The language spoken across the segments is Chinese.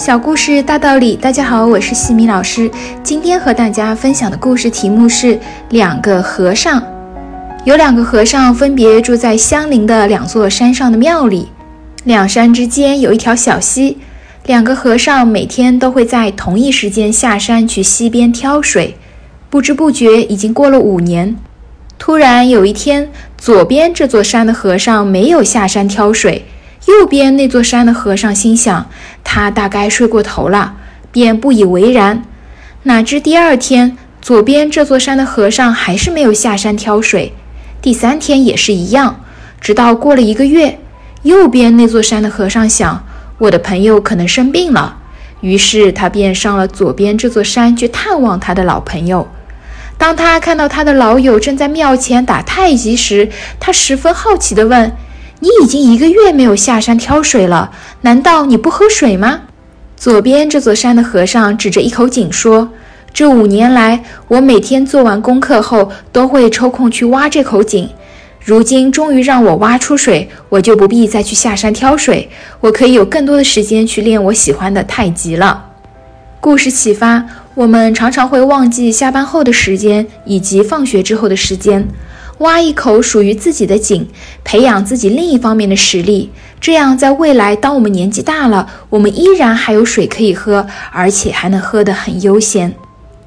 小故事大道理，大家好，我是西米老师。今天和大家分享的故事题目是两个和尚。有两个和尚分别住在相邻的两座山上的庙里，两山之间有一条小溪。两个和尚每天都会在同一时间下山去溪边挑水。不知不觉已经过了五年，突然有一天，左边这座山的和尚没有下山挑水。右边那座山的和尚心想，他大概睡过头了，便不以为然。哪知第二天，左边这座山的和尚还是没有下山挑水，第三天也是一样。直到过了一个月，右边那座山的和尚想，我的朋友可能生病了，于是他便上了左边这座山去探望他的老朋友。当他看到他的老友正在庙前打太极时，他十分好奇地问。你已经一个月没有下山挑水了，难道你不喝水吗？左边这座山的和尚指着一口井说：“这五年来，我每天做完功课后都会抽空去挖这口井。如今终于让我挖出水，我就不必再去下山挑水，我可以有更多的时间去练我喜欢的太极了。”故事启发：我们常常会忘记下班后的时间以及放学之后的时间。挖一口属于自己的井，培养自己另一方面的实力，这样在未来，当我们年纪大了，我们依然还有水可以喝，而且还能喝得很悠闲。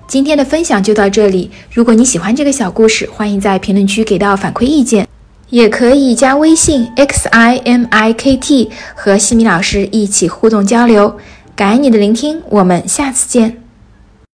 今天的分享就到这里，如果你喜欢这个小故事，欢迎在评论区给到反馈意见，也可以加微信 x i m i k t 和西米老师一起互动交流。感恩你的聆听，我们下次见。